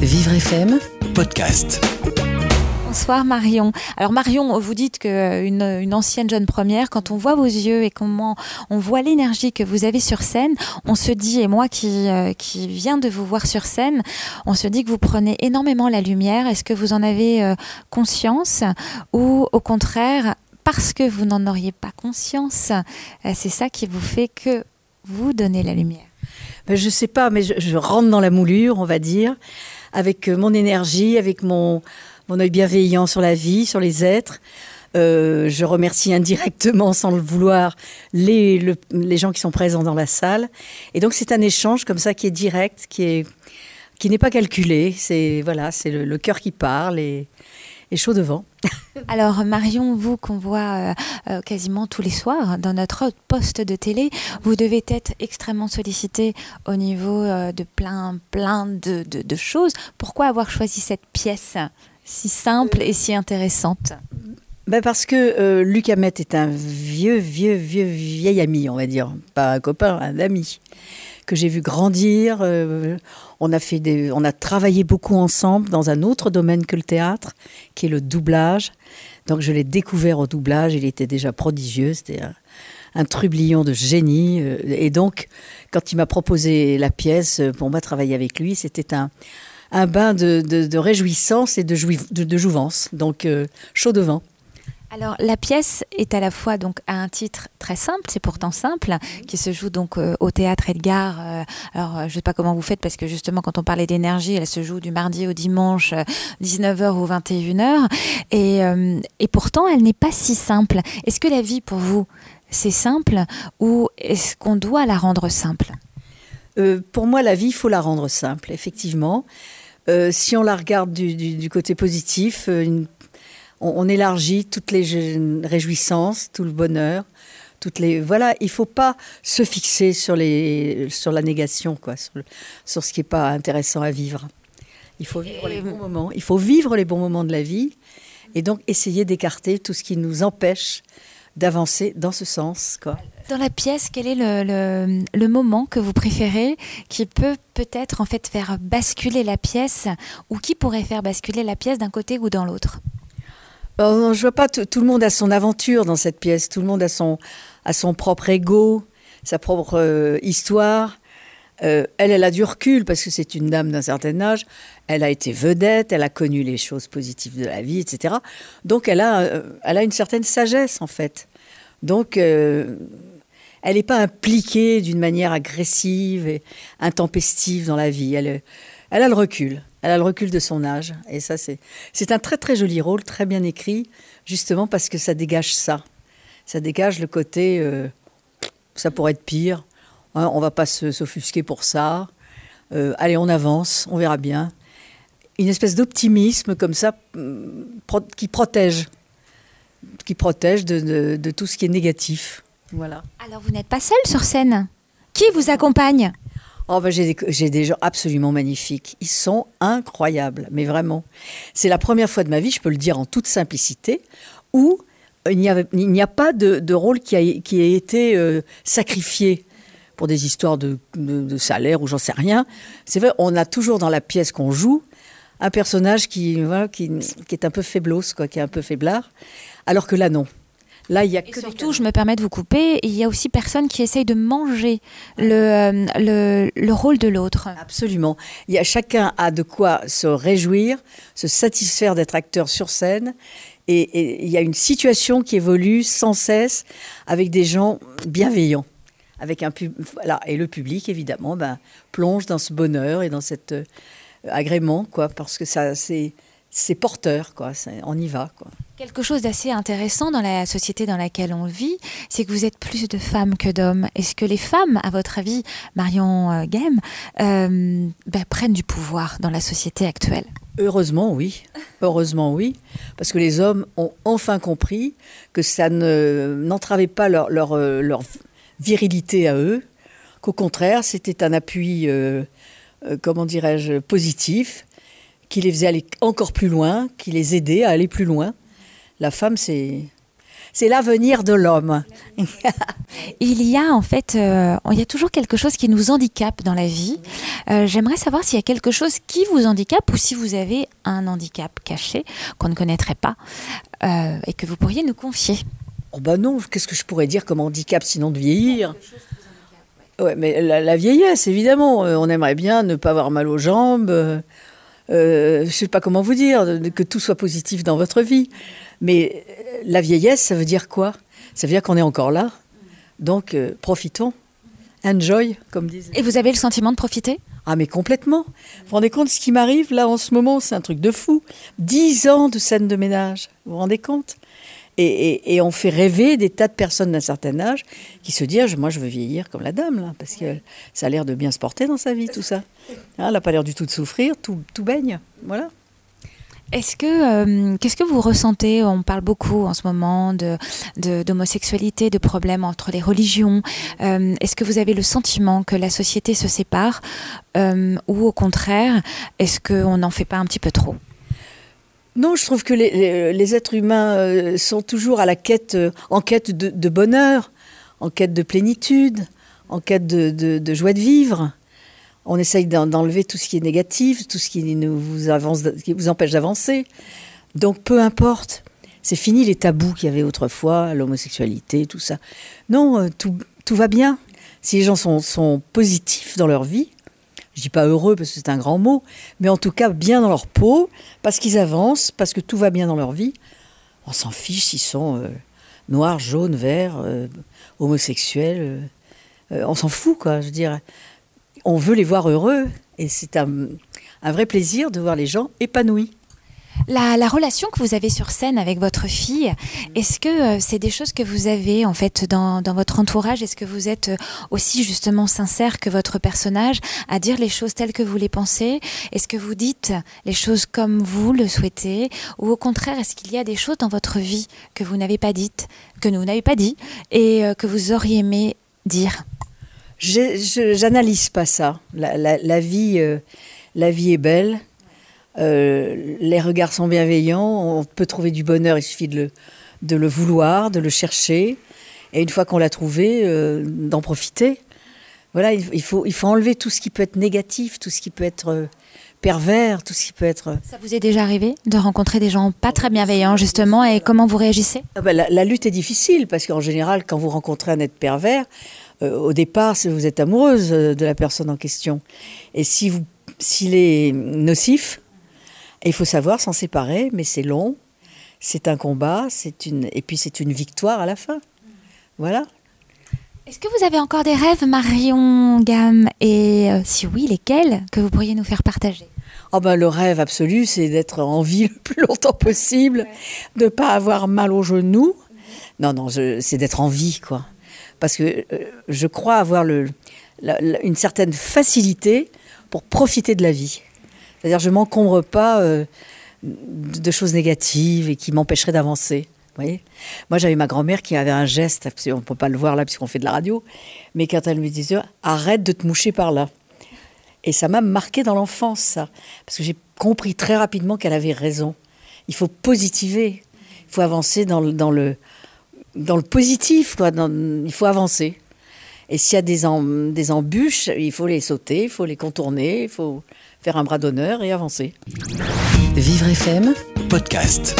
Vivre FM Podcast. Bonsoir Marion. Alors Marion, vous dites qu'une une ancienne jeune première, quand on voit vos yeux et comment on voit l'énergie que vous avez sur scène, on se dit, et moi qui, euh, qui viens de vous voir sur scène, on se dit que vous prenez énormément la lumière. Est-ce que vous en avez euh, conscience ou au contraire, parce que vous n'en auriez pas conscience, euh, c'est ça qui vous fait que vous donnez la lumière? Ben, Je ne sais pas, mais je, je rentre dans la moulure, on va dire, avec mon énergie, avec mon mon œil bienveillant sur la vie, sur les êtres. Euh, je remercie indirectement, sans le vouloir, les, les gens qui sont présents dans la salle. Et donc c'est un échange comme ça qui est direct, qui est qui n'est pas calculé. C'est voilà, c'est le, cœur qui parle et, et chaud devant. Alors Marion, vous qu'on voit euh, euh, quasiment tous les soirs dans notre poste de télé, vous devez être extrêmement sollicité au niveau de plein plein de, de, de choses. Pourquoi avoir choisi cette pièce si simple et si intéressante? Ben parce que euh, Luc Hamet est un vieux, vieux, vieux, vieil ami, on va dire. Pas un copain, un ami. Que j'ai vu grandir. Euh, on, a fait on a travaillé beaucoup ensemble dans un autre domaine que le théâtre, qui est le doublage. Donc je l'ai découvert au doublage. Il était déjà prodigieux. C'était un, trublion de génie. Euh, et donc, quand il m'a proposé la pièce pour moi travailler avec lui, c'était un bain de, réjouissance et de, de, jouvence. Donc, euh, chaud devant. Alors la pièce est à la fois donc à un titre très simple, c'est pourtant simple, qui se joue donc euh, au théâtre Edgar. Euh, alors je sais pas comment vous faites parce que justement quand on parlait d'énergie, elle se joue du mardi au dimanche, 19h ou 21h, et, et pourtant elle n'est pas si simple. Est-ce que la vie pour vous c'est simple ou est-ce qu'on doit la rendre simple? Pour moi la vie il faut la rendre simple, effectivement. Euh, si on la regarde du, côté positif, euh, on, élargit toutes les réjouissances, tout le bonheur. Toutes les, voilà, il faut pas se fixer sur, les, sur la négation, quoi, sur, ce qui n'est pas intéressant à vivre. Il faut vivre les bons moments. Il faut vivre les bons moments de la vie et donc essayer d'écarter tout ce qui nous empêche d'avancer dans ce sens. Quoi. Dans la pièce, quel est le, le, moment que vous préférez qui peut peut-être en fait faire basculer la pièce ou qui pourrait faire basculer la pièce d'un côté ou dans l'autre? Euh, Je vois pas, tout le monde a son aventure dans cette pièce, tout le monde a son, a son propre ego, sa propre euh, histoire. Euh, elle, elle a du recul parce que c'est une dame d'un certain âge. Elle a été vedette, elle a connu les choses positives de la vie, etc. Donc elle a, euh, elle a une certaine sagesse en fait. Donc elle n'est pas impliquée d'une manière agressive et intempestive dans la vie. Elle, elle a le recul. Elle a le recul de son âge. Et ça, c'est, c'est un très très joli rôle, très bien écrit, justement parce que ça dégage ça. Ça dégage le côté, ça pourrait être pire on hein, on va pas s'offusquer pour ça. Euh, allez, on avance, on verra bien. Une espèce d'optimisme comme ça mm, qui protège, qui protège de, tout ce qui est négatif. Voilà. Alors vous n'êtes pas seul sur scène. Qui vous accompagne? Oh ben j'ai des, gens absolument magnifiques. Ils sont incroyables, mais vraiment. C'est la première fois de ma vie, je peux le dire en toute simplicité, où il n'y a, pas de, rôle qui a, été euh, sacrifié pour des histoires de, salaire ou j'en sais rien. C'est vrai, on a toujours dans la pièce qu'on joue un personnage qui, qui, est un peu faiblos, quoi, qui est un peu faiblard, alors que là, non. Là, il y a que surtout, je me permets de vous couper, il y a aussi personne qui essaye de manger le, euh, le, rôle de l'autre. Absolument. Il y a, chacun a de quoi se réjouir, se satisfaire d'être acteur sur scène. Et, et il y a une situation qui évolue sans cesse avec des gens bienveillants avec un voilà, et le public évidemment ben, plonge dans ce bonheur et dans cet euh, agrément quoi parce que ça c'est c'est porteur quoi on y va quoi Quelque chose d'assez intéressant dans la société dans laquelle on vit, c'est que vous êtes plus de femmes que d'hommes. Est-ce que les femmes, à votre avis, Marion euh, Game, euh, ben, prennent du pouvoir dans la société actuelle? Heureusement, oui. Heureusement, oui. Parce que les hommes ont enfin compris que ça n'entravait pas leur, leur, virilité à eux, qu'au contraire, c'était un appui, euh, euh, comment dirais-je, positif, qui les faisait aller encore plus loin, qui les aidait à aller plus loin. La femme, c'est c'est l'avenir de l'homme. il y a en fait, euh, il y a toujours quelque chose qui nous handicape dans la vie. Euh, j'aimerais savoir s'il y a quelque chose qui vous handicape ou si vous avez un handicap caché qu'on ne connaîtrait pas euh, et que vous pourriez nous confier. Oh bah non, qu'est-ce que je pourrais dire comme handicap sinon de vieillir? Ouais, mais la, vieillesse, évidemment. on aimerait bien ne pas avoir mal aux jambes. Je ne sais pas comment vous dire, que tout soit positif dans votre vie. Mais la vieillesse, ça veut dire quoi? Ça veut dire qu'on est encore là. Donc, euh, profitons. Enjoy, comme disent. Et vous avez le sentiment de profiter? Ah, mais complètement. Vous vous rendez compte ce qui m'arrive? Là en ce moment C'est un truc de fou. Dix ans de scène de ménage. Vous vous rendez compte? Et, on fait rêver des tas de personnes d'un certain âge qui se disent Moi, je veux vieillir comme la dame, là, parce que ça a l'air de bien se porter dans sa vie, tout ça. Hein, elle n'a pas l'air du tout de souffrir, tout, tout baigne. Voilà. Est-ce que euh, qu'est-ce que vous ressentez? On parle beaucoup en ce moment de d'homosexualité, de, problèmes entre les religions. Euh, est-ce que vous avez le sentiment que la société se sépare, euh, ou au contraire, est-ce qu'on n'en fait pas un petit peu trop? Non, je trouve que les, êtres humains sont toujours à la quête, en quête de, bonheur, en quête de plénitude, en quête de joie de vivre on essaye d'enlever tout ce qui est négatif, tout ce qui, qui vous empêche d'avancer. Donc peu importe, c'est fini les tabous qu'il y avait autrefois, l'homosexualité, tout ça. Non, euh, tout, va bien. Si les gens sont, positifs dans leur vie, je dis pas heureux parce que c'est un grand mot, mais en tout cas bien dans leur peau, parce qu'ils avancent, parce que tout va bien dans leur vie, on s'en fiche s'ils sont euh, noirs, jaunes, verts, euh, homosexuels. on s'en fout, quoi. Je veux on veut les voir heureux et c'est un, vrai plaisir de voir les gens épanouis. La, relation que vous avez sur scène avec votre fille, est-ce que euh, c'est des choses que vous avez en fait dans, votre entourage? Est-ce que vous êtes euh, aussi justement sincère que votre personnage à dire les choses telles que vous les pensez? Est-ce que vous dites les choses comme vous le souhaitez? Ou au contraire, est-ce qu'il y a des choses dans votre vie que vous n'avez pas dites, que nous n'avez pas dit et euh, que vous auriez aimé dire? J'analyse pas ça. La, vie, euh, la vie est belle. Euh, les regards sont bienveillants. On peut trouver du bonheur. Il suffit de le, de le vouloir, de le chercher. Et une fois qu'on l'a trouvé, euh, d'en profiter. Voilà, il, faut, il faut enlever tout ce qui peut être négatif, tout ce qui peut être pervers, tout ce qui peut être. Ça vous est déjà arrivé de rencontrer des gens pas très bienveillants, justement, et comment vous réagissez? Ah ben, la, la, lutte est difficile, parce qu'en général, quand vous rencontrez un être pervers, euh, au départ, vous êtes amoureuse euh, de la personne en question. Et si vous, s'il est nocif, il faut savoir s'en séparer, mais c'est long, c'est un combat, c'est une, et puis c'est une victoire à la fin. Voilà. Est-ce que vous avez encore des rêves, Marion Gamme? Et euh, si oui, lesquels que vous pourriez nous faire partager? Oh ben, le rêve absolu, c'est d'être en vie le plus longtemps possible, de ne pas avoir mal aux genoux. Non, non, c'est d'être en vie, quoi parce que euh, je crois avoir le, une certaine facilité pour profiter de la vie. C'est-à-dire, je m'encombre pas euh, de choses négatives et qui m'empêcheraient d'avancer. voyez Moi, j'avais ma grand-mère qui avait un geste, on ne peut pas le voir là puisqu'on fait de la radio, mais quand elle me disait arrête de te moucher par là. Et ça m'a marqué dans l'enfance, ça. Parce que j'ai compris très rapidement qu'elle avait raison. Il faut positiver. Il faut avancer dans dans le, dans le positif, quoi. il faut avancer. Et s'il y a des, des embûches, il faut les sauter, il faut les contourner, il faut faire un bras d'honneur et avancer. Vivre FM, podcast.